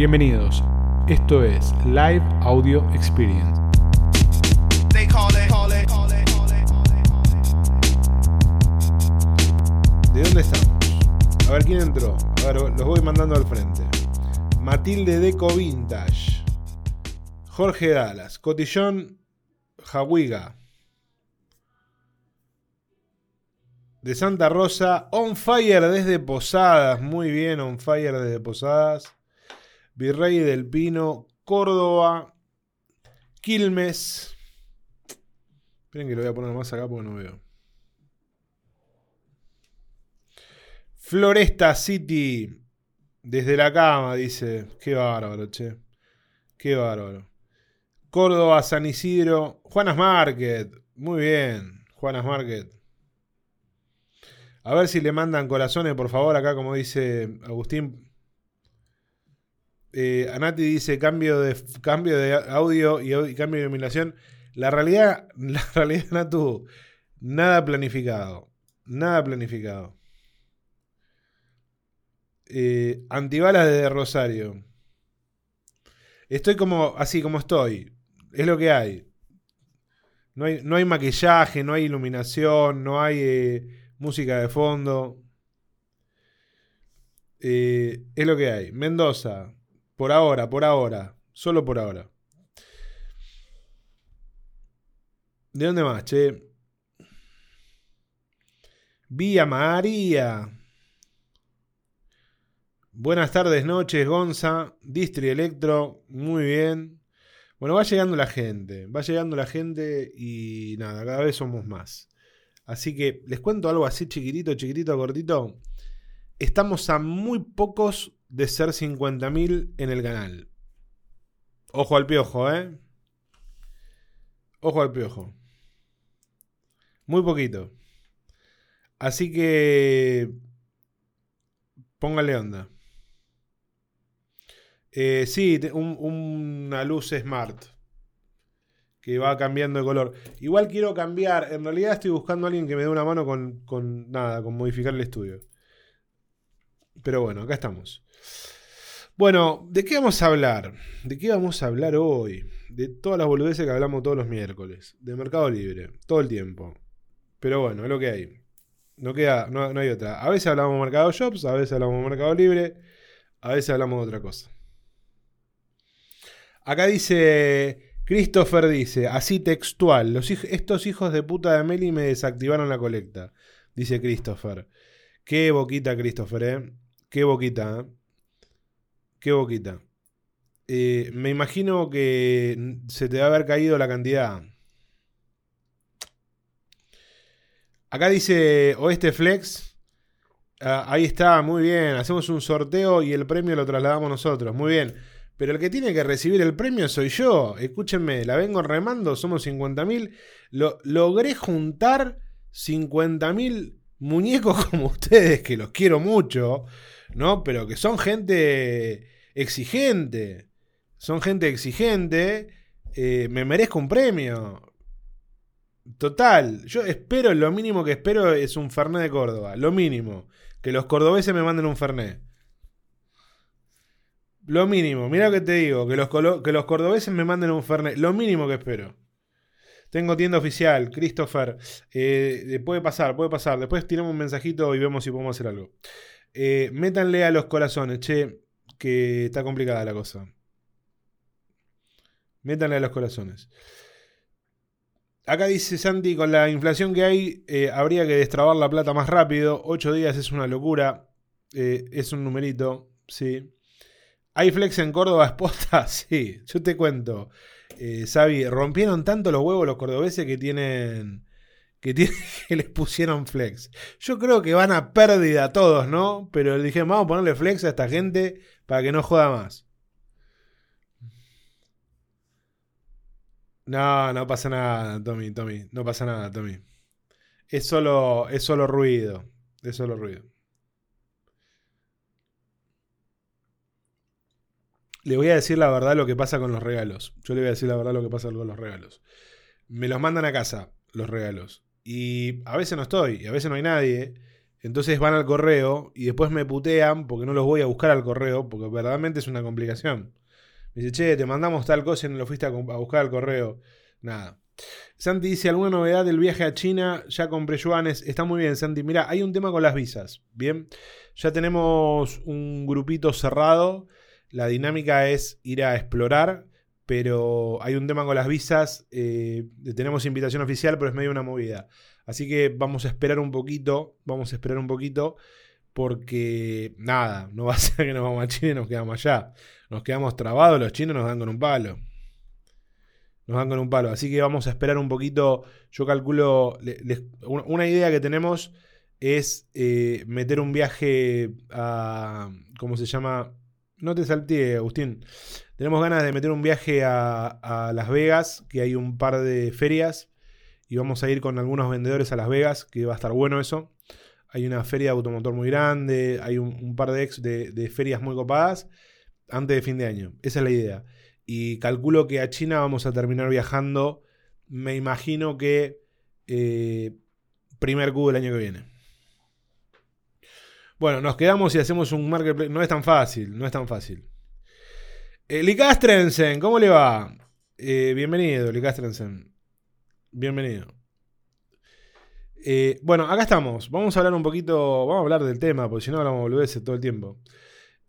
Bienvenidos. Esto es Live Audio Experience. ¿De dónde estamos? A ver quién entró. A ver, los voy mandando al frente. Matilde Deco Vintage. Jorge Dallas. Cotillón Jawiga. De Santa Rosa. On Fire desde Posadas. Muy bien, On Fire desde Posadas. Virrey del Pino. Córdoba. Quilmes. Esperen que lo voy a poner más acá porque no veo. Floresta City. Desde la cama, dice. Qué bárbaro, che. Qué bárbaro. Córdoba, San Isidro. Juanas Market. Muy bien. Juanas Market. A ver si le mandan corazones, por favor, acá como dice Agustín. Eh, Anati dice cambio de, cambio de audio y, cambio de iluminación. La realidad, la realidad, Natu, nada planificado. Nada planificado. Eh, antibalas desde Rosario. Estoy como así como estoy. Es lo que hay. No hay, no hay maquillaje, no hay iluminación, no hay eh, música de fondo. Es lo que hay. Mendoza. Por ahora, por ahora. Solo por ahora. ¿De dónde más, che? Vía María. Buenas tardes, noches, Gonza. Distri Electro. Muy bien. Bueno, va llegando la gente. Va llegando la gente y nada, cada vez somos más. Así que les cuento algo así chiquitito, chiquitito, cortito. Estamos a muy pocos de ser 50.000 en el canal. Ojo al piojo, ¿eh? Ojo al piojo. Muy poquito. Así que... Póngale onda. Eh, sí, un- una luz smart. Que va cambiando de color. Igual quiero cambiar. En realidad estoy buscando a alguien que me dé una mano con, con nada, con modificar el estudio. Pero bueno, acá estamos. Bueno, ¿de qué vamos a hablar? ¿De qué vamos a hablar hoy? De todas las boludeces que hablamos todos los miércoles. De Mercado Libre. Todo el tiempo. Pero bueno, es lo que hay. No queda, no, no hay otra. A veces hablamos de Mercado Shops, a veces hablamos de Mercado Libre, a veces hablamos de otra cosa. Acá dice, Christopher dice, así textual, los estos hijos de puta de Meli me desactivaron la colecta, dice Christopher. Qué boquita, Christopher, ¿eh? Qué boquita, ¿eh? Qué boquita. Eh, me imagino que se te va a haber caído la cantidad. Acá dice Oeste Flex. Ah, ahí está, muy bien. Hacemos un sorteo y el premio lo trasladamos nosotros. Muy bien. Pero el que tiene que recibir el premio soy yo. Escúchenme, la vengo remando, somos 50.000. Lo, logré juntar 50.000 muñecos como ustedes, que los quiero mucho, ¿no? Pero que son gente exigente. Son gente exigente. Eh, me merezco un premio. Total, yo espero, lo mínimo que espero es un Fernet de Córdoba. Lo mínimo. Que los cordobeses me manden un Fernet. Lo mínimo, mira lo que te digo, que los, que los cordobeses me manden un Fernet. Lo mínimo que espero. Tengo tienda oficial, Christopher. Eh, puede pasar, puede pasar. Después tiramos un mensajito y vemos si podemos hacer algo. Eh, métanle a los corazones, che, que está complicada la cosa. Métanle a los corazones. Acá dice Santi, con la inflación que hay, eh, habría que destrabar la plata más rápido. Ocho días es una locura. Eh, es un numerito, sí. ¿Hay flex en Córdoba exposta? Sí, yo te cuento. Eh, Xavi, rompieron tanto los huevos los cordobeses que tienen. Que, tienen, que les pusieron flex. Yo creo que van a pérdida todos, ¿no? Pero dije, vamos a ponerle flex a esta gente para que no joda más. No, no pasa nada, Tommy, Tommy. No pasa nada, Tommy. Es solo, es solo ruido. Es solo ruido. Le voy a decir la verdad lo que pasa con los regalos. Yo le voy a decir la verdad lo que pasa con los regalos. Me los mandan a casa, los regalos. Y a veces no estoy, y a veces no hay nadie. Entonces van al correo y después me putean porque no los voy a buscar al correo, porque verdaderamente es una complicación. Me dice, che, te mandamos tal cosa y no lo fuiste a, buscar al correo. Nada. Santi dice, ¿alguna novedad del viaje a China? Ya compré yuanes. Está muy bien, Santi. Mira, hay un tema con las visas. Bien, ya tenemos un grupito cerrado. La dinámica es ir a explorar, pero hay un tema con las visas. eh, tenemos invitación oficial, pero es medio una movida. Así que vamos a esperar un poquito. Vamos a esperar un poquito. Porque nada, no va a ser que nos vamos a China y nos quedamos allá. Nos quedamos trabados, los chinos nos dan con un palo. Nos dan con un palo. Así que vamos a esperar un poquito. Yo calculo. una idea que tenemos es eh, meter un viaje a. ¿Cómo se llama? No te salté, Agustín. Tenemos ganas de meter un viaje a Las Vegas, que hay un par de ferias. Y vamos a ir con algunos vendedores a Las Vegas, que va a estar bueno eso. Hay una feria de automotor muy grande, hay un, par de, ex de, ferias muy copadas antes de fin de año. Esa es la idea. Y calculo que a China vamos a terminar viajando, me imagino que eh, primer Q del año que viene. Bueno, nos quedamos y hacemos un marketplace. No es tan fácil, no es tan fácil. Eh, Licastrensen, ¿cómo le va? Eh, bienvenido, Licastrensen. Bienvenido. Eh, bueno, acá estamos. Vamos a hablar un poquito. Vamos a hablar del tema, porque si no hablamos boludeces todo el tiempo.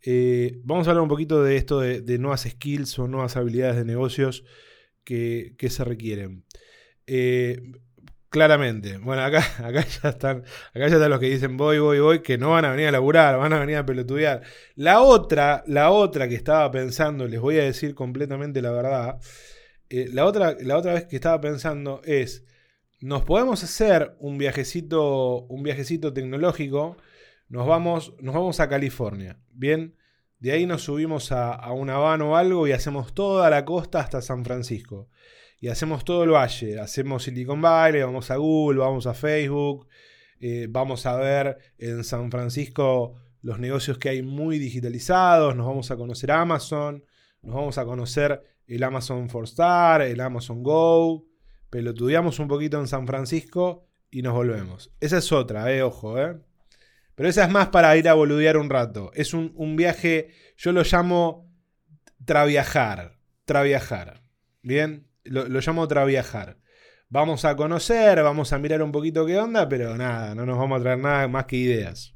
Eh, vamos a hablar un poquito de esto de, nuevas skills o nuevas habilidades de negocios que, que se requieren. Eh, claramente, bueno, acá, acá ya están, acá ya están los que dicen voy, voy, voy, que no van a venir a laburar, van a venir a pelotudear. La otra, la otra que estaba pensando, les voy a decir completamente la verdad. Eh, la, otra, la otra vez que estaba pensando es. Nos podemos hacer un viajecito, un viajecito tecnológico. Nos vamos, nos vamos a California. Bien, de ahí nos subimos a, a una van o algo y hacemos toda la costa hasta San Francisco. Y hacemos todo el valle. Hacemos Silicon Valley, vamos a Google, vamos a Facebook. eh, vamos a ver en San Francisco los negocios que hay muy digitalizados. Nos vamos a conocer Amazon. Nos vamos a conocer el Amazon For Star, el Amazon Go. Pelotudeamos un poquito en San Francisco y nos volvemos. Esa es otra, eh, ojo, eh. Pero esa es más para ir a boludear un rato. Es un, un viaje, yo lo llamo traviajar. Traviajar. Bien, lo, lo llamo traviajar. Vamos a conocer, vamos a mirar un poquito qué onda, pero nada, no nos vamos a traer nada más que ideas.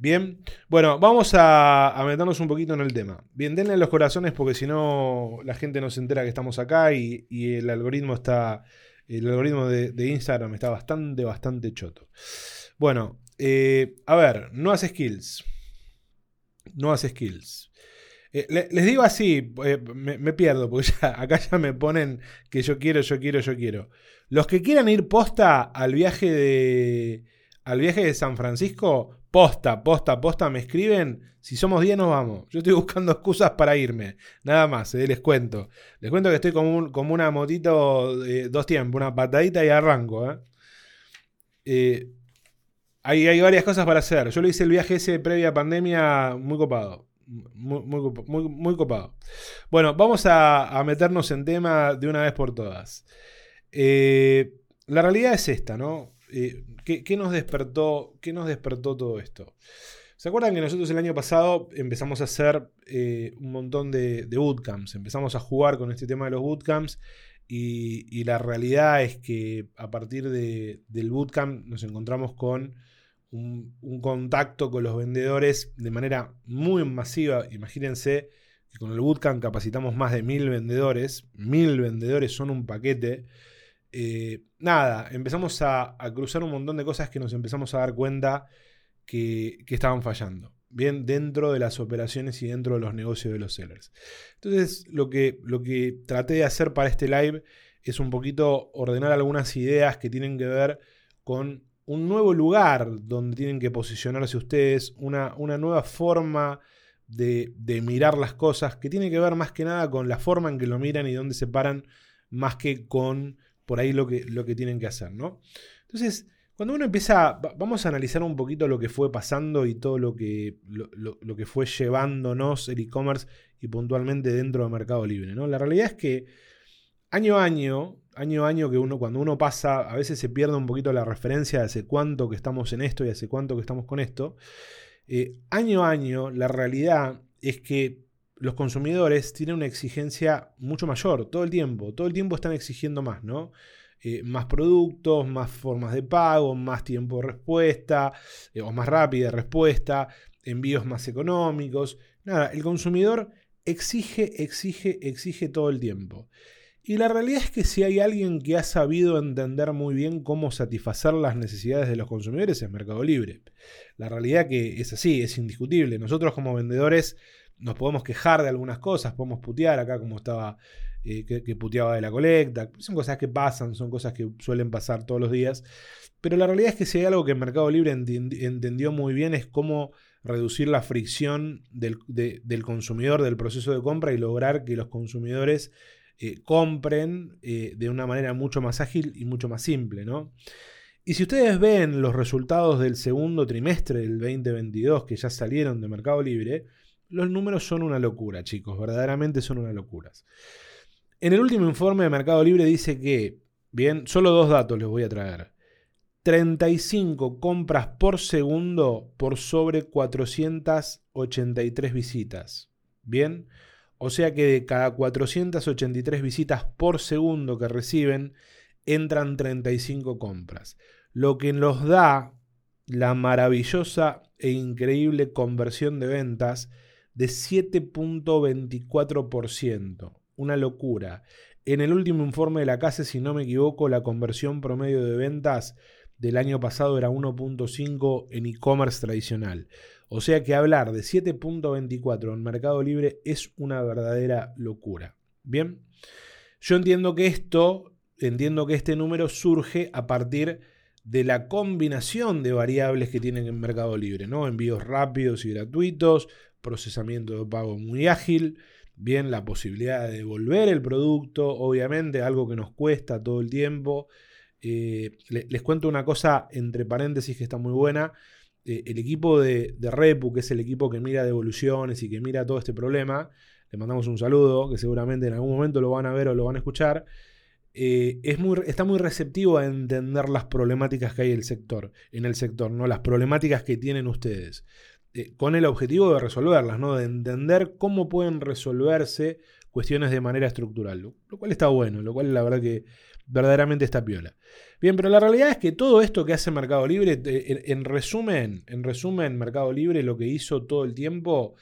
Bien, bueno, vamos a, meternos un poquito en el tema. Bien, denle los corazones porque si no la gente no se entera que estamos acá y, el algoritmo está, el algoritmo de, Instagram está bastante, bastante choto. Bueno, eh, a ver, nuevas skills. Nuevas skills. Eh, le- les digo así, eh, me, me pierdo, porque ya- acá ya me ponen que yo quiero, yo quiero, yo quiero. Los que quieran ir posta al viaje de. Al viaje de San Francisco, posta, posta, posta, me escriben. Si somos 10 nos vamos. Yo estoy buscando excusas para irme. Nada más, eh, les cuento. Les cuento que estoy como, un- como una motito de dos tiempos, una patadita y arranco. eh. Eh, hay, varias cosas para hacer. Yo lo hice el viaje ese previa pandemia muy copado. Muy, muy, copa- muy- muy copado. Bueno, vamos a, a meternos en tema de una vez por todas. Eh, la realidad es esta, ¿no? Eh, ¿qué, nos despertó, ¿Qué nos despertó todo esto? ¿Se acuerdan que nosotros el año pasado empezamos a hacer eh, un montón de, bootcamps? Empezamos a jugar con este tema de los bootcamps y, la realidad es que a partir de- del bootcamp nos encontramos con un, un contacto con los vendedores de manera muy masiva. Imagínense que con el bootcamp capacitamos más de mil vendedores. Mil vendedores son un paquete. Eh, nada, empezamos a, a cruzar un montón de cosas que nos empezamos a dar cuenta que, que estaban fallando. Bien, dentro de las operaciones y dentro de los negocios de los sellers. Entonces, lo que, lo que traté de hacer para este live es un poquito ordenar algunas ideas que tienen que ver con un nuevo lugar donde tienen que posicionarse ustedes, una, una nueva forma de, de mirar las cosas, que tiene que ver más que nada con la forma en que lo miran y dónde se paran, más que con por ahí lo que, lo que tienen que hacer, ¿no? Entonces, cuando uno empieza, va- vamos a analizar un poquito lo que fue pasando y todo lo que, lo, lo- que fue llevándonos el e-commerce y puntualmente dentro de Mercado Libre, ¿no? La realidad es que año a año año año que uno, cuando uno pasa, a veces se pierde un poquito la referencia de hace cuánto que estamos en esto y hace cuánto que estamos con esto. Eh, año a año, la realidad es que los consumidores tienen una exigencia mucho mayor todo el tiempo. Todo el tiempo están exigiendo más, ¿no? Eh, más productos, más formas de pago, más tiempo de respuesta, eh, o más rápida respuesta, envíos más económicos. Nada, el consumidor exige, exige, exige todo el tiempo. Y la realidad es que si hay alguien que ha sabido entender muy bien cómo satisfacer las necesidades de los consumidores es Mercado Libre. La realidad que es así, es indiscutible. Nosotros como vendedores nos podemos quejar de algunas cosas, podemos putear acá como estaba eh, que, puteaba de la colecta. Son cosas que pasan, son cosas que suelen pasar todos los días. Pero la realidad es que si hay algo que Mercado Libre entendió muy bien es cómo reducir la fricción del, consumidor del proceso de compra y lograr que los consumidores eh, compren eh, de una manera mucho más ágil y mucho más simple. ¿no? Y si ustedes ven los resultados del segundo trimestre del 2022 que ya salieron de Mercado Libre, los números son una locura, chicos, verdaderamente son una locura. En el último informe de Mercado Libre dice que, bien, solo dos datos les voy a traer. 35 compras por segundo por sobre 483 visitas. Bien, o sea que de cada 483 visitas por segundo que reciben, entran 35 compras. Lo que nos da la maravillosa e increíble conversión de ventas de 7.24% una locura. En el último informe de la casa, si no me equivoco, la conversión promedio de ventas del año pasado era 1.5 en e-commerce tradicional. O sea que hablar de 7.24 en Mercado Libre es una verdadera locura. Bien, yo entiendo que esto, entiendo que este número surge a partir de la combinación de variables que tienen en Mercado Libre, ¿no? Envíos rápidos y gratuitos, procesamiento de pago muy ágil, bien la posibilidad de devolver el producto, obviamente, algo que nos cuesta todo el tiempo. Eh, les, cuento una cosa entre paréntesis que está muy buena. Eh, el equipo de, Repu, que es el equipo que mira devoluciones y que mira todo este problema, le mandamos un saludo, que seguramente en algún momento lo van a ver o lo van a escuchar. Eh, es muy, está muy receptivo a entender las problemáticas que hay en el sector, en el sector, ¿no? Las problemáticas que tienen ustedes. Eh, con el objetivo de resolverlas, ¿no? de entender cómo pueden resolverse cuestiones de manera estructural, lo, cual está bueno, lo cual la verdad que verdaderamente está piola. Bien, pero la realidad es que todo esto que hace Mercado Libre, en, resumen, en resumen, Mercado Libre lo que hizo todo el tiempo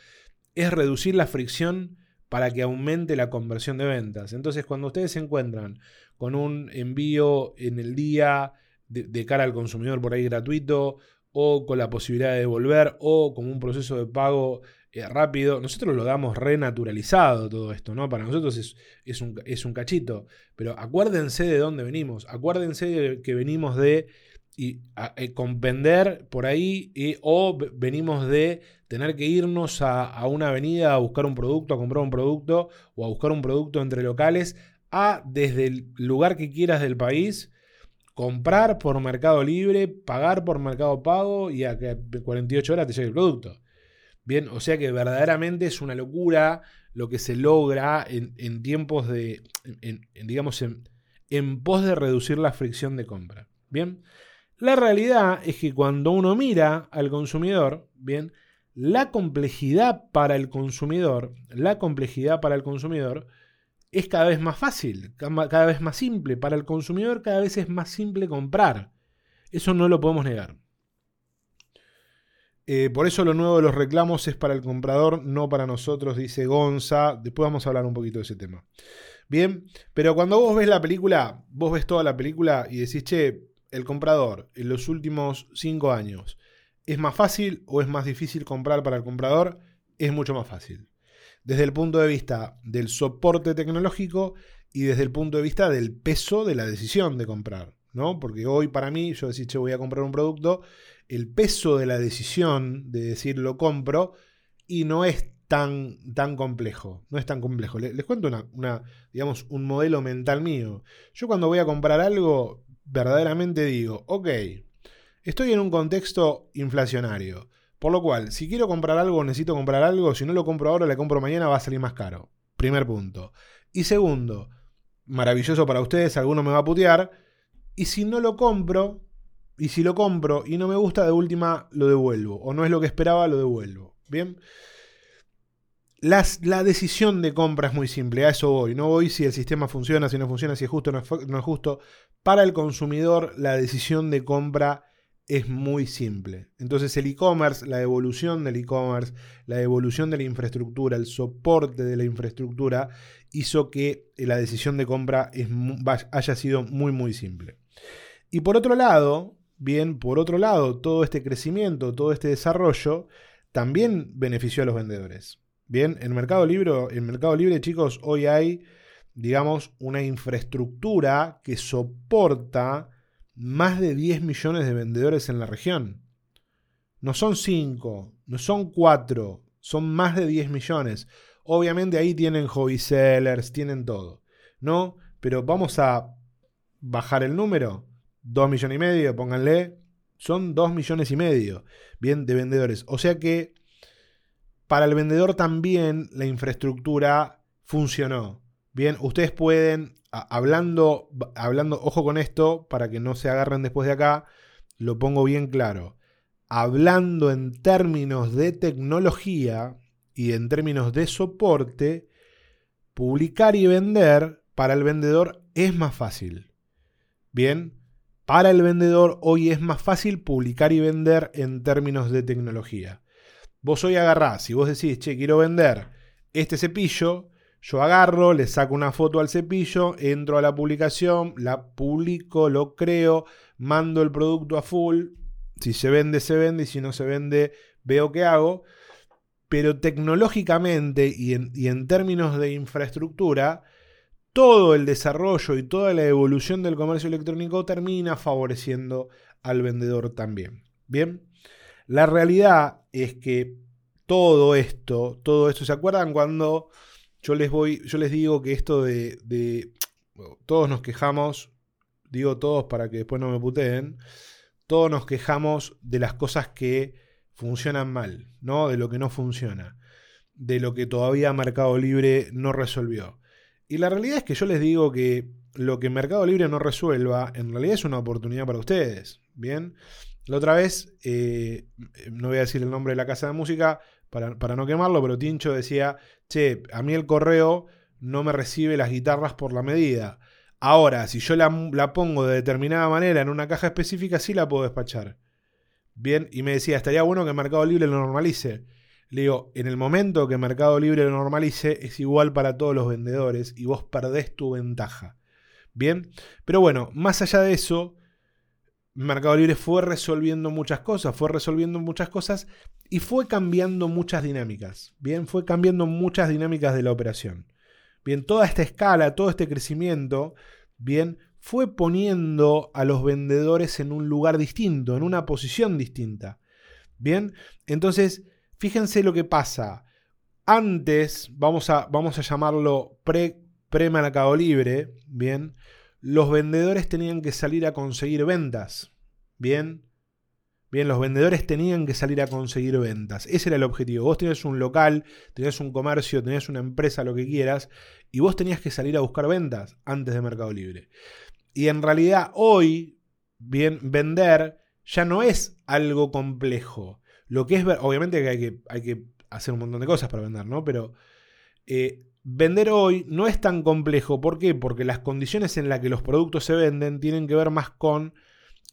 es reducir la fricción para que aumente la conversión de ventas. Entonces, cuando ustedes se encuentran con un envío en el día de cara al consumidor por ahí gratuito, o con la posibilidad de devolver o como un proceso de pago eh, rápido. Nosotros lo damos renaturalizado todo esto, ¿no? Para nosotros es, es, un, es, un, cachito. Pero acuérdense de dónde venimos. Acuérdense de que venimos de y, eh, compender por ahí o venimos de tener que irnos a, a una avenida a buscar un producto, a comprar un producto o a buscar un producto entre locales a desde el lugar que quieras del país comprar por Mercado Libre, pagar por Mercado Pago y a 48 horas te llegue el producto. Bien, o sea que verdaderamente es una locura lo que se logra en, tiempos de, digamos, en, pos de reducir la fricción de compra. Bien, la realidad es que cuando uno mira al consumidor, bien, la complejidad para el consumidor, la complejidad para el consumidor es cada vez más fácil, cada vez más simple. Para el consumidor cada vez es más simple comprar. Eso no lo podemos negar. Eh, por eso lo nuevo de los reclamos es para el comprador, no para nosotros, dice Gonza. Después vamos a hablar un poquito de ese tema. Bien, pero cuando vos ves la película, vos ves toda la película y decís, che, el comprador en los últimos cinco años, ¿es más fácil o es más difícil comprar para el comprador? Es mucho más fácil desde el punto de vista del soporte tecnológico y desde el punto de vista del peso de la decisión de comprar. ¿no? Porque hoy para mí, yo decir, che, voy a comprar un producto, el peso de la decisión de decir lo compro y no es tan, tan complejo. No es tan complejo. Les, cuento una, una, digamos, un modelo mental mío. Yo cuando voy a comprar algo, verdaderamente digo, ok, estoy en un contexto inflacionario. Por lo cual, si quiero comprar algo, necesito comprar algo, si no lo compro ahora, lo compro mañana, va a salir más caro. Primer punto. Y segundo, maravilloso para ustedes, alguno me va a putear. Y si no lo compro, y si lo compro y no me gusta, de última lo devuelvo. O no es lo que esperaba, lo devuelvo. Bien. La decisión de compra es muy simple, a eso voy. No voy si el sistema funciona, si no funciona, si es justo o no no es justo. Para el consumidor, la decisión de compra es muy simple. Entonces el e-commerce, la evolución del e-commerce, la evolución de la infraestructura, el soporte de la infraestructura, hizo que la decisión de compra haya sido muy, muy simple. Y por otro lado, bien, por otro lado, todo este crecimiento, todo este desarrollo, también benefició a los vendedores. Bien, en Mercado Libre, en Mercado Libre, chicos, hoy hay, digamos, una infraestructura que soporta más de 10 millones de vendedores en la región. No son 5, no son 4, son más de 10 millones. Obviamente ahí tienen hobby sellers, tienen todo, ¿no? Pero vamos a bajar el número. 2 millones y medio, pónganle. Son 2 millones y medio, bien, de vendedores. O sea que para el vendedor también la infraestructura funcionó. Bien, ustedes pueden, hablando, hablando, ojo con esto, para que no se agarren después de acá, lo pongo bien claro. Hablando en términos de tecnología y en términos de soporte, publicar y vender para el vendedor es más fácil. Bien, para el vendedor hoy es más fácil publicar y vender en términos de tecnología. Vos hoy agarrás, y vos decís, che, quiero vender este cepillo, yo agarro, le saco una foto al cepillo, entro a la publicación, la publico, lo creo, mando el producto a full. Si se vende, se vende, y si no se vende, veo qué hago. Pero tecnológicamente y en, y en términos de infraestructura, todo el desarrollo y toda la evolución del comercio electrónico termina favoreciendo al vendedor también. Bien, la realidad es que todo esto, todo esto, ¿se acuerdan cuando yo les voy, yo les digo que esto de, de todos nos quejamos, digo todos para que después no me puteen, todos nos quejamos de las cosas que funcionan mal, ¿no? De lo que no funciona, de lo que todavía Mercado Libre no resolvió. Y la realidad es que yo les digo que lo que Mercado Libre no resuelva, en realidad es una oportunidad para ustedes. Bien, la otra vez, eh, no voy a decir el nombre de la casa de música para, para no quemarlo, pero Tincho decía: Che, a mí el correo no me recibe las guitarras por la medida. Ahora, si yo la, la pongo de determinada manera en una caja específica, sí la puedo despachar. Bien, y me decía: Estaría bueno que Mercado Libre lo normalice. Le digo, en el momento que Mercado Libre lo normalice, es igual para todos los vendedores y vos perdés tu ventaja. Bien, pero bueno, más allá de eso, Mercado Libre fue resolviendo muchas cosas, fue resolviendo muchas cosas y fue cambiando muchas dinámicas. Bien, fue cambiando muchas dinámicas de la operación. Bien, toda esta escala, todo este crecimiento, bien, fue poniendo a los vendedores en un lugar distinto, en una posición distinta. Bien, entonces, fíjense lo que pasa. Antes, vamos a, vamos a llamarlo pre, pre-mercado libre, bien, los vendedores tenían que salir a conseguir ventas. Bien. Bien, los vendedores tenían que salir a conseguir ventas. Ese era el objetivo. Vos tenías un local, tenías un comercio, tenías una empresa, lo que quieras, y vos tenías que salir a buscar ventas antes de Mercado Libre. Y en realidad hoy, bien, vender ya no es algo complejo. Lo que es, obviamente que hay que, hay que hacer un montón de cosas para vender, ¿no? Pero eh, vender hoy no es tan complejo. ¿Por qué? Porque las condiciones en las que los productos se venden tienen que ver más con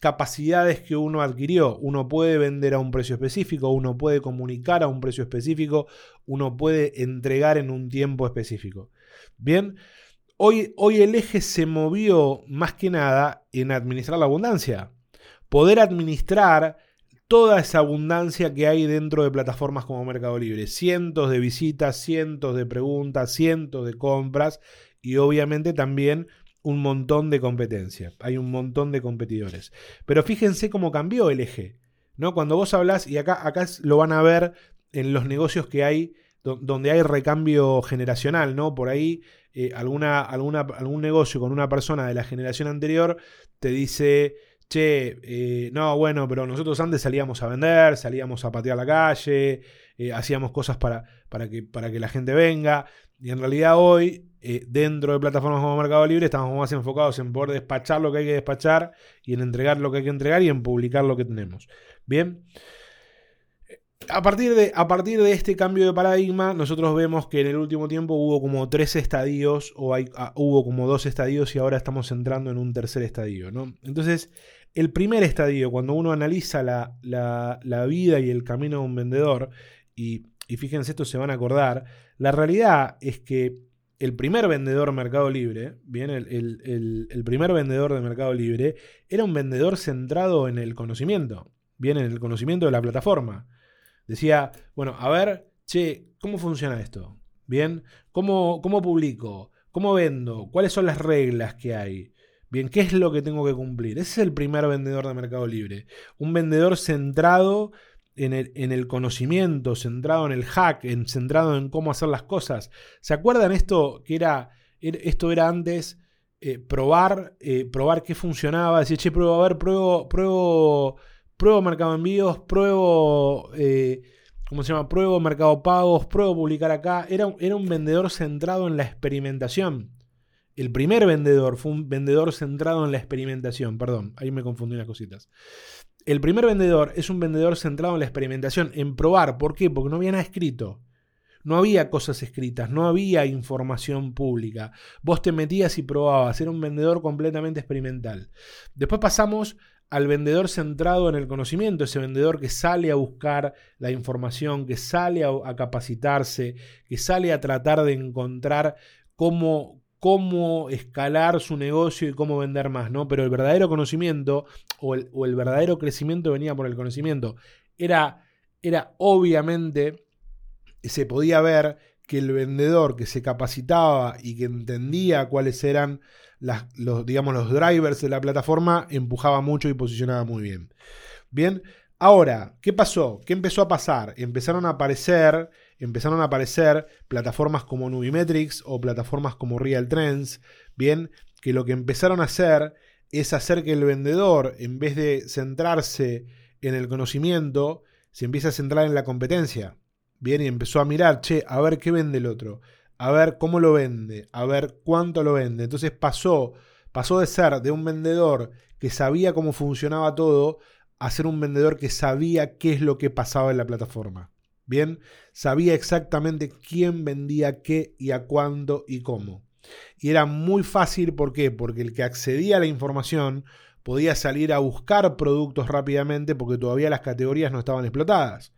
capacidades que uno adquirió. Uno puede vender a un precio específico, uno puede comunicar a un precio específico, uno puede entregar en un tiempo específico. Bien, hoy, hoy el eje se movió más que nada en administrar la abundancia. Poder administrar toda esa abundancia que hay dentro de plataformas como Mercado Libre. Cientos de visitas, cientos de preguntas, cientos de compras y obviamente también un montón de competencia. Hay un montón de competidores. Pero fíjense cómo cambió el eje. ¿no? Cuando vos hablas, y acá, acá lo van a ver en los negocios que hay, donde hay recambio generacional, ¿no? Por ahí eh, alguna, alguna, algún negocio con una persona de la generación anterior te dice, che, eh, no, bueno, pero nosotros antes salíamos a vender, salíamos a patear la calle, eh, hacíamos cosas para, para, que, para que la gente venga, y en realidad hoy eh, dentro de plataformas como Mercado Libre estamos más enfocados en poder despachar lo que hay que despachar y en entregar lo que hay que entregar y en publicar lo que tenemos. Bien. A partir, de, a partir de este cambio de paradigma, nosotros vemos que en el último tiempo hubo como tres estadios, o hay, ah, hubo como dos estadios, y ahora estamos entrando en un tercer estadio. ¿no? Entonces, el primer estadio, cuando uno analiza la, la, vida y el camino de un vendedor, y, y fíjense, esto se van a acordar, la realidad es que el primer vendedor Mercado Libre, bien, el, el, el, el, primer vendedor de Mercado Libre era un vendedor centrado en el conocimiento, bien, en el conocimiento de la plataforma. Decía, bueno, a ver, che, ¿cómo funciona esto? Bien, ¿cómo, cómo publico? ¿Cómo vendo? ¿Cuáles son las reglas que hay? Bien, ¿qué es lo que tengo que cumplir? Ese es el primer vendedor de Mercado Libre. Un vendedor centrado en el, en el, conocimiento, centrado en el hack, en, centrado en cómo hacer las cosas. ¿Se acuerdan esto que era, esto era antes eh, probar, eh, probar qué funcionaba? Decir, che, pruebo, a ver, pruebo, pruebo, pruebo mercado envíos, pruebo, eh, ¿cómo se llama? Pruebo mercado pagos, pruebo publicar acá. Era, era un vendedor centrado en la experimentación. El primer vendedor fue un vendedor centrado en la experimentación. Perdón, ahí me confundí unas cositas. El primer vendedor es un vendedor centrado en la experimentación, en probar. ¿Por qué? Porque no había nada escrito. No había cosas escritas, no había información pública. Vos te metías y probabas. Era un vendedor completamente experimental. Después pasamos al vendedor centrado en el conocimiento, ese vendedor que sale a buscar la información, que sale a, a capacitarse, que sale a tratar de encontrar cómo, cómo escalar su negocio y cómo vender más, ¿no? Pero el verdadero conocimiento o el, verdadero crecimiento venía por el conocimiento. Era, era obviamente, se podía ver que el vendedor que se capacitaba y que entendía cuáles eran los, digamos, los drivers de la plataforma, empujaba mucho y posicionaba muy bien. Bien, ahora, ¿qué pasó? ¿Qué empezó a pasar? Empezaron a aparecer empezaron a aparecer plataformas como Nubimetrics o plataformas como Real Trends, bien, que lo que empezaron a hacer es hacer que el vendedor, en vez de centrarse en el conocimiento, se empiece a centrar en la competencia. Bien, y empezó a mirar, che, a ver qué vende el otro, a ver cómo lo vende, a ver cuánto lo vende. Entonces pasó, pasó de ser de un vendedor que sabía cómo funcionaba todo a ser un vendedor que sabía qué es lo que pasaba en la plataforma. Bien, sabía exactamente quién vendía qué y a cuándo y cómo. Y era muy fácil, ¿por qué? Porque el que accedía a la información podía salir a buscar productos rápidamente porque todavía las categorías no estaban explotadas.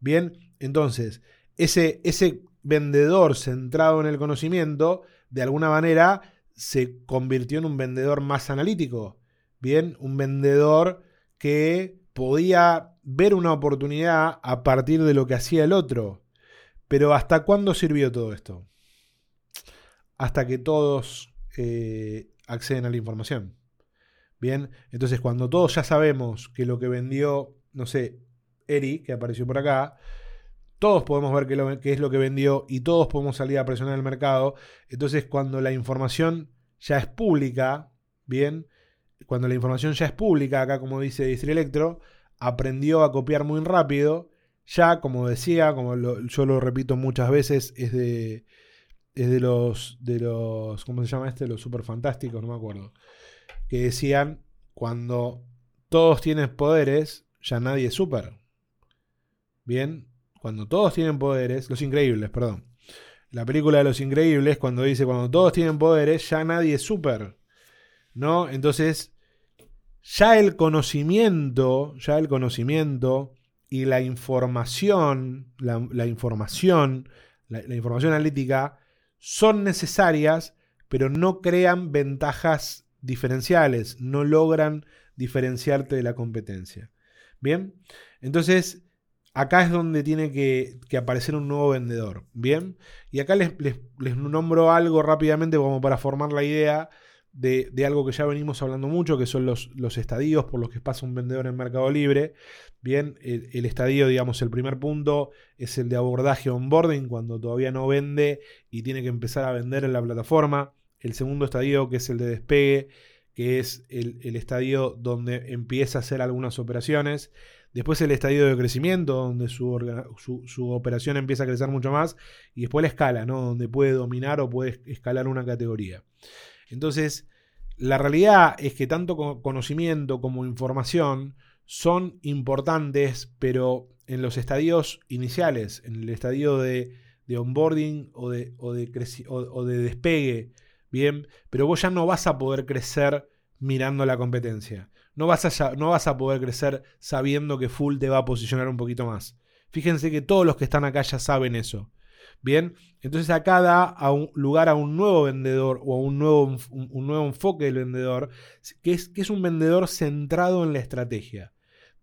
Bien, entonces, ese, ese vendedor centrado en el conocimiento, de alguna manera, se convirtió en un vendedor más analítico. Bien, un vendedor que podía ver una oportunidad a partir de lo que hacía el otro. Pero ¿hasta cuándo sirvió todo esto? Hasta que todos eh, acceden a la información. Bien, entonces cuando todos ya sabemos que lo que vendió, no sé, Eri, que apareció por acá, todos podemos ver qué, es lo que vendió y todos podemos salir a presionar el mercado. Entonces cuando la información ya es pública, bien, cuando la información ya es pública, acá como dice Distri Electro, aprendió a copiar muy rápido. Ya, como decía, como yo lo repito muchas veces, es de, es de los, de los, ¿cómo se llama este? Los super fantásticos, no me acuerdo. Que decían, cuando todos tienen poderes, ya nadie es super. Bien, cuando todos tienen poderes, los increíbles, perdón. La película de los increíbles, cuando dice, cuando todos tienen poderes, ya nadie es super. ¿No? Entonces, ya el conocimiento, ya el conocimiento y la información, la, información, la, información analítica son necesarias, pero no crean ventajas diferenciales, no logran diferenciarte de la competencia. Bien, entonces acá es donde tiene que, aparecer un nuevo vendedor. Bien, y acá les, les nombro algo rápidamente como para formar la idea de, algo que ya venimos hablando mucho, que son los, los, estadios por los que pasa un vendedor en Mercado Libre. Bien, el, estadio, digamos, el primer punto es el de abordaje onboarding, cuando todavía no vende y tiene que empezar a vender en la plataforma. El segundo estadio, que es el de despegue, que es el, el estadio donde empieza a hacer algunas operaciones. después el estadio de crecimiento, donde su, su- su operación empieza a crecer mucho más, y después la escala, ¿no? donde puede dominar o puede escalar una categoría. Entonces, la realidad es que tanto co- conocimiento como información son importantes, pero en los estadios iniciales, en el estadio de, onboarding o de, o, o- de despegue, bien, pero vos ya no vas a poder crecer mirando la competencia. No vas, a, no vas a poder crecer sabiendo que Full te va a posicionar un poquito más. Fíjense que todos los que están acá ya saben eso. Bien, entonces acá da a un lugar a un nuevo vendedor o a un nuevo, un nuevo enfoque del vendedor, que es, que es un vendedor centrado en la estrategia.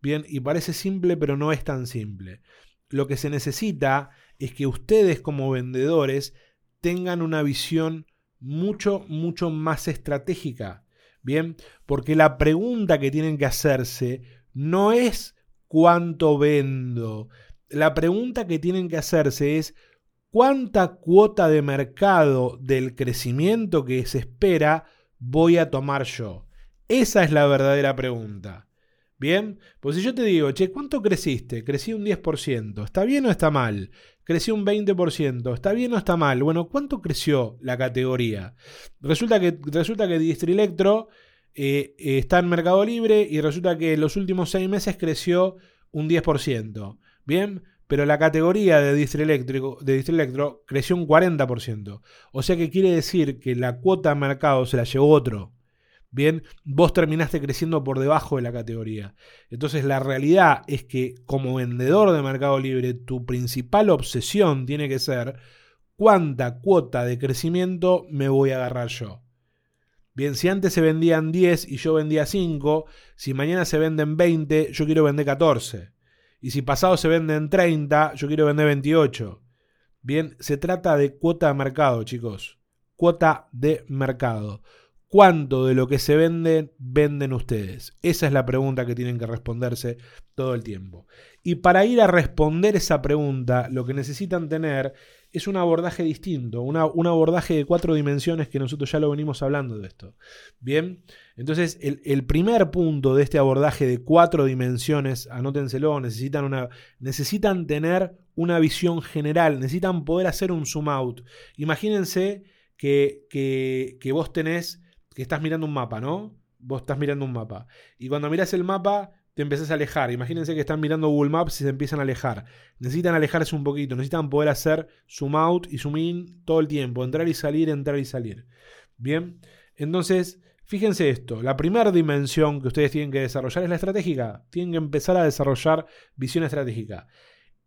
Bien, y parece simple, pero no es tan simple. Lo que se necesita es que ustedes como vendedores tengan una visión mucho, mucho más estratégica. Bien, porque la pregunta que tienen que hacerse no es cuánto vendo. La pregunta que tienen que hacerse es cuánta cuota de mercado del crecimiento que se espera voy a tomar yo. Esa es la verdadera pregunta. Bien, pues si yo te digo, che, ¿cuánto creciste? Crecí un 10%, ¿está bien o está mal? Crecí un 20%, ¿está bien o está mal? Bueno, ¿cuánto creció la categoría? Resulta que, resulta que Distrelectro eh, eh, está en Mercado Libre y resulta que en los últimos seis meses creció un 10%. Bien, pero la categoría de Distrelectro, de creció un 40%. O sea que quiere decir que la cuota de mercado se la llevó otro. Bien, vos terminaste creciendo por debajo de la categoría. Entonces la realidad es que como vendedor de Mercado Libre, tu principal obsesión tiene que ser cuánta cuota de crecimiento me voy a agarrar yo. Bien, si antes se vendían 10 y yo vendía 5, si mañana se venden 20, yo quiero vender 14. Y si pasado se venden 30, yo quiero vender 28. Bien, se trata de cuota de mercado, chicos. Cuota de mercado. ¿Cuánto de lo que se vende venden ustedes? Esa es la pregunta que tienen que responderse todo el tiempo. Y para ir a responder esa pregunta, lo que necesitan tener es un abordaje distinto, una- un abordaje de cuatro dimensiones que nosotros ya lo venimos hablando de esto. Bien, entonces el, el primer punto de este abordaje de cuatro dimensiones, anótenselo, necesitan, una, necesitan tener una visión general, necesitan poder hacer un zoom out. Imagínense que, que, que vos tenés, estás mirando un mapa, ¿no? Vos estás mirando un mapa. Y cuando mirás el mapa, te empezás a alejar. Imagínense que están mirando Google Maps y se empiezan a alejar. Necesitan alejarse un poquito, necesitan poder hacer zoom out y zoom in todo el tiempo, entrar y salir, entrar y salir. Bien, entonces, fíjense esto, la primera dimensión que ustedes tienen que desarrollar es la estratégica. Tienen que empezar a desarrollar visión estratégica.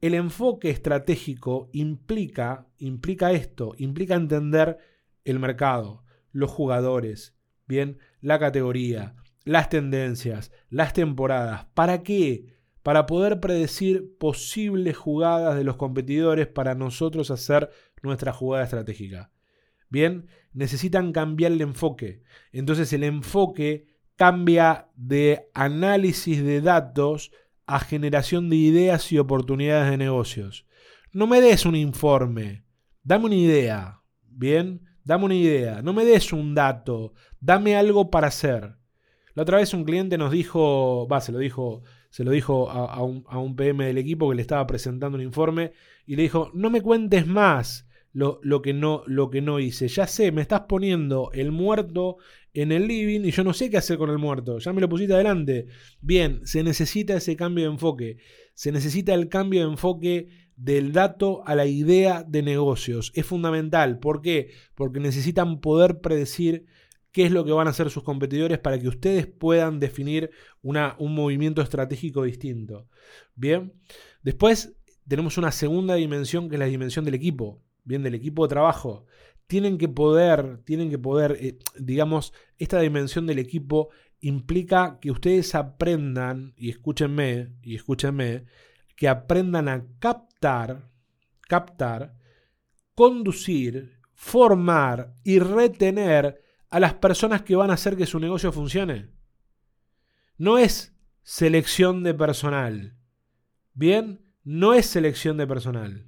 El enfoque estratégico implica, implica esto, implica entender el mercado, los jugadores, bien, la categoría, las tendencias, las temporadas. ¿Para qué? Para poder predecir posibles jugadas de los competidores para nosotros hacer nuestra jugada estratégica. Bien, necesitan cambiar el enfoque. Entonces el enfoque cambia de análisis de datos a generación de ideas y oportunidades de negocios. No me des un informe, dame una idea. Bien, dame una idea. No me des un dato, dame algo para hacer. La otra vez un cliente nos dijo, va, se lo dijo, se lo dijo a, a un, a un PM del equipo que le estaba presentando un informe y le dijo, no me cuentes más lo, lo, que no, lo que no hice. Ya sé, me estás poniendo el muerto en el living y yo no sé qué hacer con el muerto. Ya me lo pusiste adelante. Bien, se necesita ese cambio de enfoque. Se necesita el cambio de enfoque del dato a la idea de negocios. Es fundamental. ¿Por qué? Porque necesitan poder predecir qué es lo que van a hacer sus competidores para que ustedes puedan definir una, un movimiento estratégico distinto. Bien, después tenemos una segunda dimensión que es la dimensión del equipo, bien, del equipo de trabajo. Tienen que poder, tienen que poder, eh, digamos, esta dimensión del equipo implica que ustedes aprendan, y escúchenme, y escúchenme, que aprendan a captar, captar, conducir, formar y retener a las personas que van a hacer que su negocio funcione. No es selección de personal. Bien, no es selección de personal.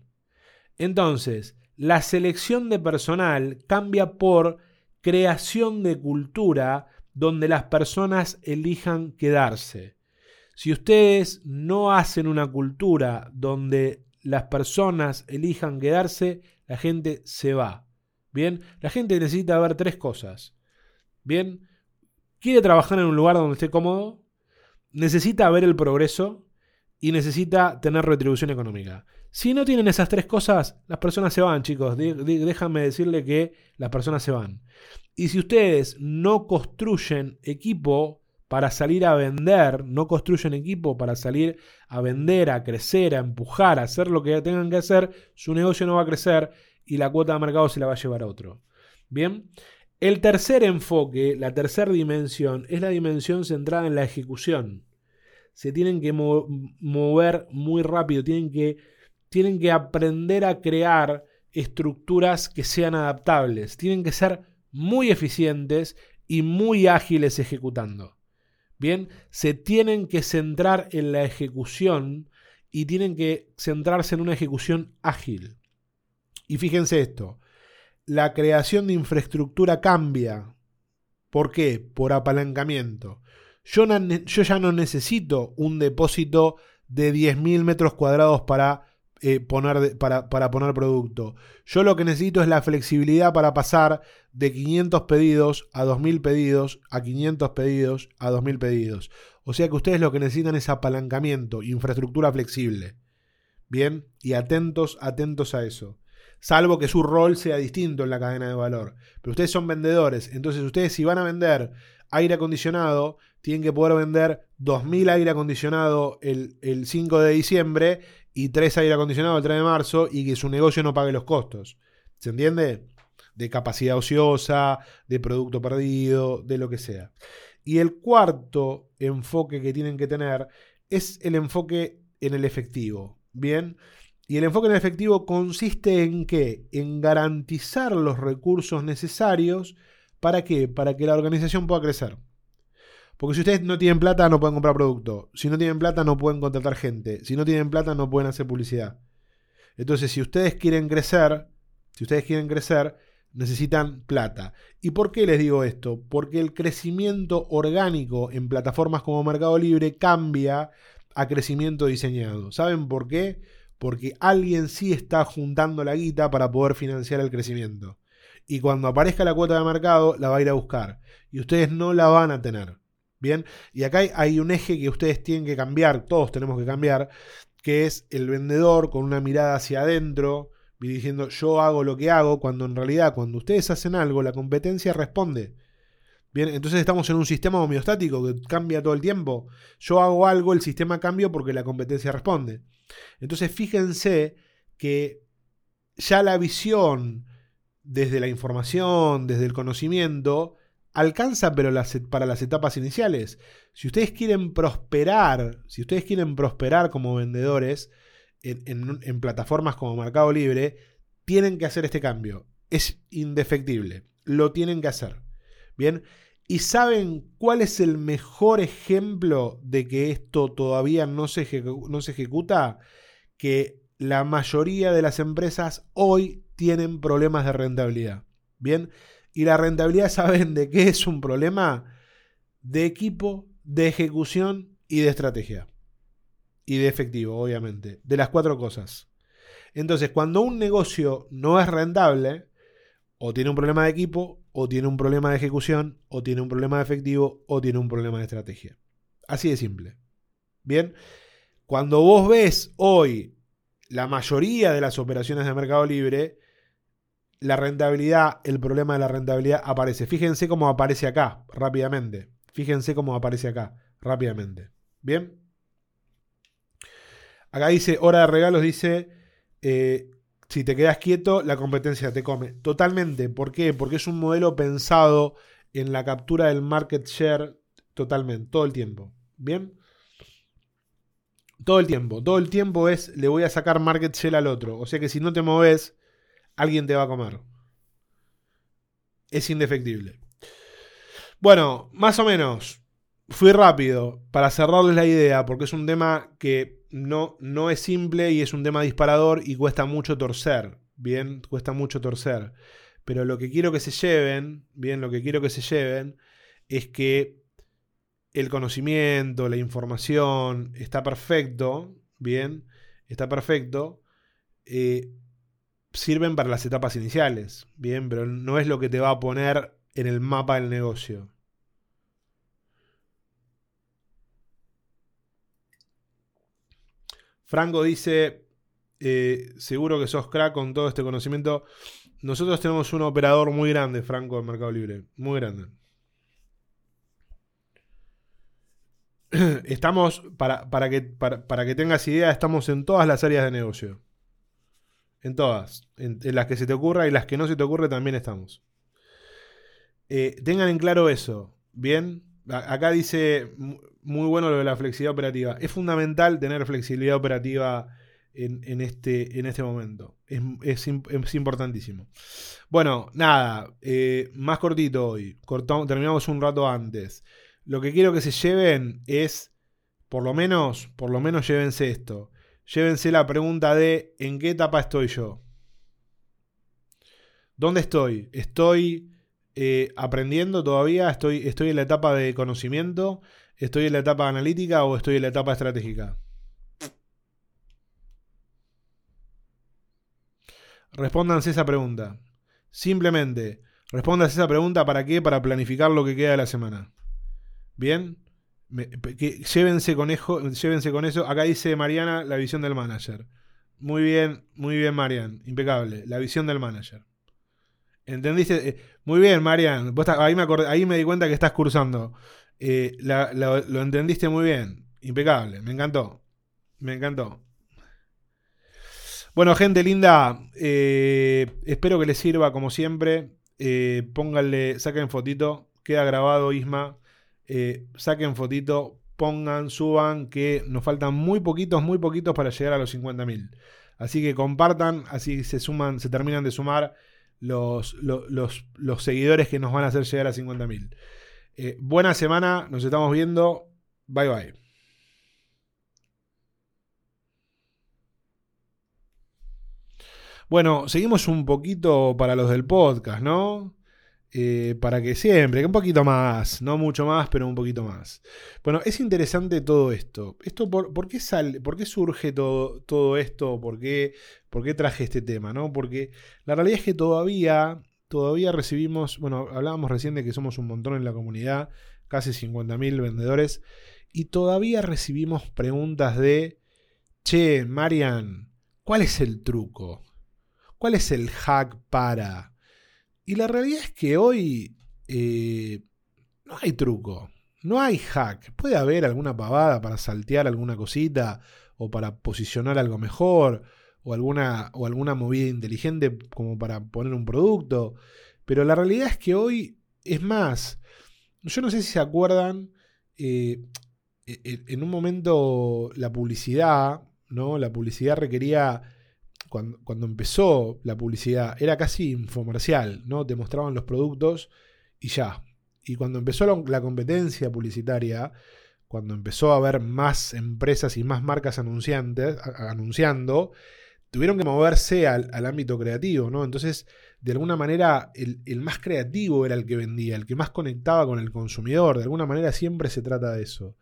Entonces, la selección de personal cambia por creación de cultura donde las personas elijan quedarse. Si ustedes no hacen una cultura donde las personas elijan quedarse, la gente se va. Bien, la gente necesita ver tres cosas. Bien, quiere trabajar en un lugar donde esté cómodo, necesita ver el progreso y necesita tener retribución económica. Si no tienen esas tres cosas, las personas se van, chicos. Déjame decirle que las personas se van. Y si ustedes no construyen equipo para salir a vender, no construyen equipo para salir a vender, a crecer, a empujar, a hacer lo que tengan que hacer, su negocio no va a crecer y la cuota de mercado se la va a llevar a otro. Bien, el tercer enfoque, la tercera dimensión, es la dimensión centrada en la ejecución. Se tienen que mover muy rápido, tienen que tienen que aprender a crear estructuras que sean adaptables, tienen que ser muy eficientes y muy ágiles ejecutando. Bien, se tienen que centrar en la ejecución y tienen que centrarse en una ejecución ágil. Y fíjense esto, la creación de infraestructura cambia. ¿Por qué? Por apalancamiento. Yo, ya no necesito un depósito de 10.000 metros cuadrados para eh, poner para, para, poner producto. Yo lo que necesito es la flexibilidad para pasar de 500 pedidos a 2000 pedidos, a 500 pedidos, a 2000 pedidos. O sea que ustedes lo que necesitan es apalancamiento, infraestructura flexible. Bien, y atentos, atentos a eso. Salvo que su rol sea distinto en la cadena de valor. Pero ustedes son vendedores, entonces ustedes si van a vender aire acondicionado, tienen que poder vender 2.000 aire acondicionado el, el 5 de diciembre y tres aire acondicionado el 3 de marzo y que su negocio no pague los costos. ¿Se entiende? De capacidad ociosa, de producto perdido, de lo que sea. Y el cuarto enfoque que tienen que tener es el enfoque en el efectivo. Bien. Y el enfoque en el efectivo consiste en qué? En garantizar los recursos necesarios. ¿Para qué? Para que la organización pueda crecer. Porque si ustedes no tienen plata, no pueden comprar producto. Si no tienen plata, no pueden contratar gente. Si no tienen plata, no pueden hacer publicidad. Entonces, si ustedes quieren crecer, si ustedes quieren crecer, necesitan plata. ¿Y por qué les digo esto? Porque el crecimiento orgánico en plataformas como Mercado Libre cambia a crecimiento diseñado. ¿Saben por qué? Porque alguien sí está juntando la guita para poder financiar el crecimiento. Y cuando aparezca la cuota de mercado, la va a ir a buscar. Y ustedes no la van a tener. Bien, y acá hay un eje que ustedes tienen que cambiar, todos tenemos que cambiar, que es el vendedor con una mirada hacia adentro, diciendo yo hago lo que hago, cuando en realidad cuando ustedes hacen algo, la competencia responde. Bien, entonces estamos en un sistema homeostático que cambia todo el tiempo. Yo hago algo, el sistema cambia porque la competencia responde. Entonces fíjense que ya la visión desde la información, desde el conocimiento, alcanza pero para las etapas iniciales. Si ustedes quieren prosperar, si ustedes quieren prosperar como vendedores en, plataformas como Mercado Libre, tienen que hacer este cambio. Es indefectible. Lo tienen que hacer. Bien. ¿Y saben cuál es el mejor ejemplo de que esto todavía no se, no se ejecuta? Que la mayoría de las empresas hoy tienen problemas de rentabilidad. Bien, y la rentabilidad, ¿saben de qué es un problema? De equipo, de ejecución y de estrategia. Y de efectivo, obviamente. De las cuatro cosas. Entonces, cuando un negocio no es rentable, o tiene un problema de equipo, o tiene un problema de ejecución, o tiene un problema de efectivo, o tiene un problema de estrategia. Así de simple. Bien, cuando vos ves hoy la mayoría de las operaciones de Mercado Libre, la rentabilidad, el problema de la rentabilidad aparece. Fíjense cómo aparece acá, rápidamente. Fíjense cómo aparece acá, rápidamente. Bien. Acá dice, hora de regalos, dice, eh, si te quedas quieto, la competencia te come. Totalmente. ¿Por qué? Porque es un modelo pensado en la captura del market share totalmente, todo el tiempo. Bien. Todo el tiempo. Todo el tiempo es, le voy a sacar market share al otro. O sea que si no te moves, alguien te va a comer. Es indefectible. Bueno, más o menos. Fui rápido para cerrarles la idea, porque es un tema que no, no es simple y es un tema disparador y cuesta mucho torcer. Bien, cuesta mucho torcer. Pero lo que quiero que se lleven, bien, lo que quiero que se lleven es que el conocimiento, la información, está perfecto, bien, está perfecto, eh, sirven para las etapas iniciales, bien, pero no es lo que te va a poner en el mapa del negocio. Franco dice, eh, seguro que sos crack con todo este conocimiento. Nosotros tenemos un operador muy grande, Franco, en Mercado Libre. Muy grande. Estamos, para, para que, para, para que tengas idea, estamos en todas las áreas de negocio. En todas. En, las que se te ocurra y las que no se te ocurre también estamos. Eh, tengan en claro eso. Bien. Acá dice mu- muy bueno lo de la flexibilidad operativa. Es fundamental tener flexibilidad operativa en, este, en este momento. Es, es im- es importantísimo. Bueno, nada. eh, más cortito hoy. Terminamos un rato antes. Lo que quiero que se lleven es, por lo menos, por lo menos llévense esto. Llévense la pregunta de ¿en qué etapa estoy yo? ¿Dónde estoy? ¿Estoy eh, aprendiendo todavía? ¿Estoy, ¿Estoy en la etapa de conocimiento? ¿Estoy en la etapa analítica o estoy en la etapa estratégica? Respóndanse esa pregunta. Simplemente, respóndanse esa pregunta para qué? Para planificar lo que queda de la semana. ¿Bien? Me- llévense, con ejo- llévense con eso. Acá dice Mariana la visión del manager. Muy bien, muy bien, Marian. Impecable. La visión del manager. ¿Entendiste? Eh, muy bien, Marian. Ahí, me di cuenta que estás cursando. Eh, lo entendiste muy bien. Impecable. Me encantó. Me encantó. Bueno, gente linda. eh, espero que les sirva como siempre. Eh, pónganle, saquen fotito. Queda grabado, Isma. Eh, saquen fotito. Pongan, suban, que nos faltan muy poquitos, muy poquitos para llegar a los 50.000. Así que compartan, así se suman, se terminan de sumar los, lo- los, los seguidores que nos van a hacer llegar a 50.000. Eh, buena semana, nos estamos viendo. Bye bye. Bueno, seguimos un poquito para los del podcast, ¿no? Eh, para que siempre, que un poquito más, no mucho más, pero un poquito más. Bueno, es interesante todo esto. esto por, por qué sale, ¿Por qué surge todo, todo esto? ¿Por qué, ¿Por qué traje este tema? ¿no? Porque la realidad es que todavía, todavía recibimos, bueno, hablábamos recién de que somos un montón en la comunidad, casi 50.000 vendedores, y todavía recibimos preguntas de, che, Marian, ¿cuál es el truco? ¿Cuál es el hack para? Y la realidad es que hoy eh, no hay truco, no hay hack. Puede haber alguna pavada para saltear alguna cosita o para posicionar algo mejor o alguna, o alguna movida inteligente como para poner un producto. Pero la realidad es que hoy es más. Yo no sé si se acuerdan, eh, e- en un momento la publicidad, ¿no? La publicidad requería cuando, empezó la publicidad, era casi infomercial, ¿no? Te mostraban los productos y ya. Y cuando empezó la, competencia publicitaria, cuando empezó a haber más empresas y más marcas anunciantes, anunciando, tuvieron que moverse al, ámbito creativo, ¿no? Entonces, de alguna manera, el, el más creativo era el que vendía, el que más conectaba con el consumidor. De alguna manera, siempre se trata de eso.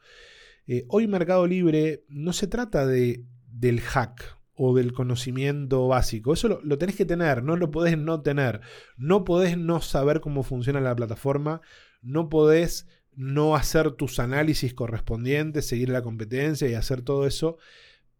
Eh, hoy Mercado Libre no se trata de, del hack o del conocimiento básico. Eso lo, lo tenés que tener, no lo podés no tener. No podés no saber cómo funciona la plataforma, no podés no hacer tus análisis correspondientes, seguir la competencia y hacer todo eso,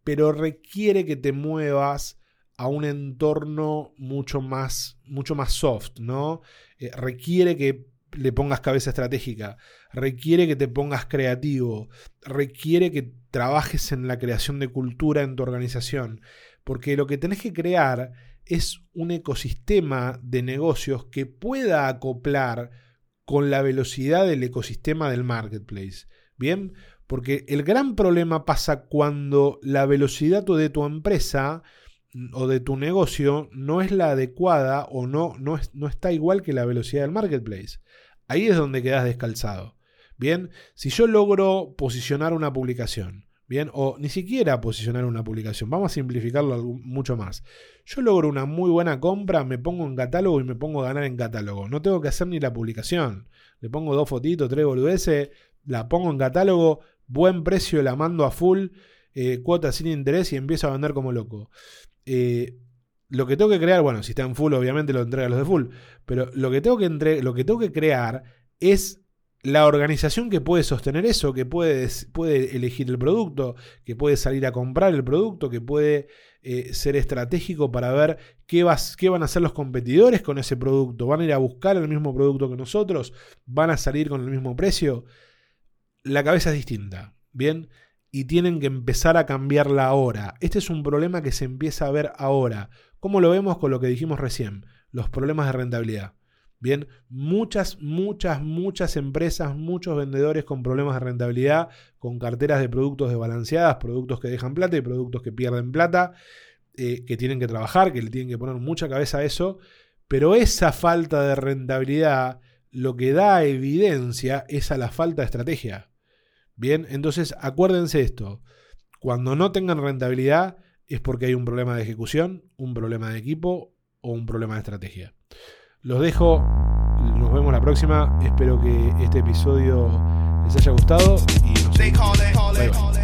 pero requiere que te muevas a un entorno mucho más, mucho más soft, ¿no? Eh, requiere que le pongas cabeza estratégica, requiere que te pongas creativo, requiere que trabajes en la creación de cultura en tu organización, porque lo que tenés que crear es un ecosistema de negocios que pueda acoplar con la velocidad del ecosistema del marketplace. Bien, porque el gran problema pasa cuando la velocidad de tu empresa o de tu negocio no es la adecuada o no, no, es, no está igual que la velocidad del marketplace. Ahí es donde quedas descalzado. Bien, si yo logro posicionar una publicación, bien, o ni siquiera posicionar una publicación, vamos a simplificarlo mucho más. Yo logro una muy buena compra, me pongo en catálogo y me pongo a ganar en catálogo. No tengo que hacer ni la publicación. Le pongo dos fotitos, tres boludeces, la pongo en catálogo, buen precio, la mando a full, eh, cuota sin interés y empiezo a vender como loco. Eh, lo que tengo que crear, bueno, si está en full, obviamente lo entrega los de full, pero lo que tengo que, lo que, tengo que crear es la organización que puede sostener eso, que puede, elegir el producto, que puede salir a comprar el producto, que puede eh, ser estratégico para ver qué, qué van a hacer los competidores con ese producto. ¿Van a ir a buscar el mismo producto que nosotros? ¿Van a salir con el mismo precio? La cabeza es distinta, ¿bien? Y tienen que empezar a cambiarla ahora. Este es un problema que se empieza a ver ahora. ¿Cómo lo vemos con lo que dijimos recién? Los problemas de rentabilidad. Bien, muchas, muchas, muchas empresas, muchos vendedores con problemas de rentabilidad, con carteras de productos desbalanceadas, productos que dejan plata y productos que pierden plata, eh, que tienen que trabajar, que le tienen que poner mucha cabeza a eso, pero esa falta de rentabilidad lo que da evidencia es a la falta de estrategia. Bien, entonces acuérdense esto, cuando no tengan rentabilidad es porque hay un problema de ejecución, un problema de equipo o un problema de estrategia. Los dejo, nos vemos la próxima. Espero que este episodio les haya gustado y nos vemos.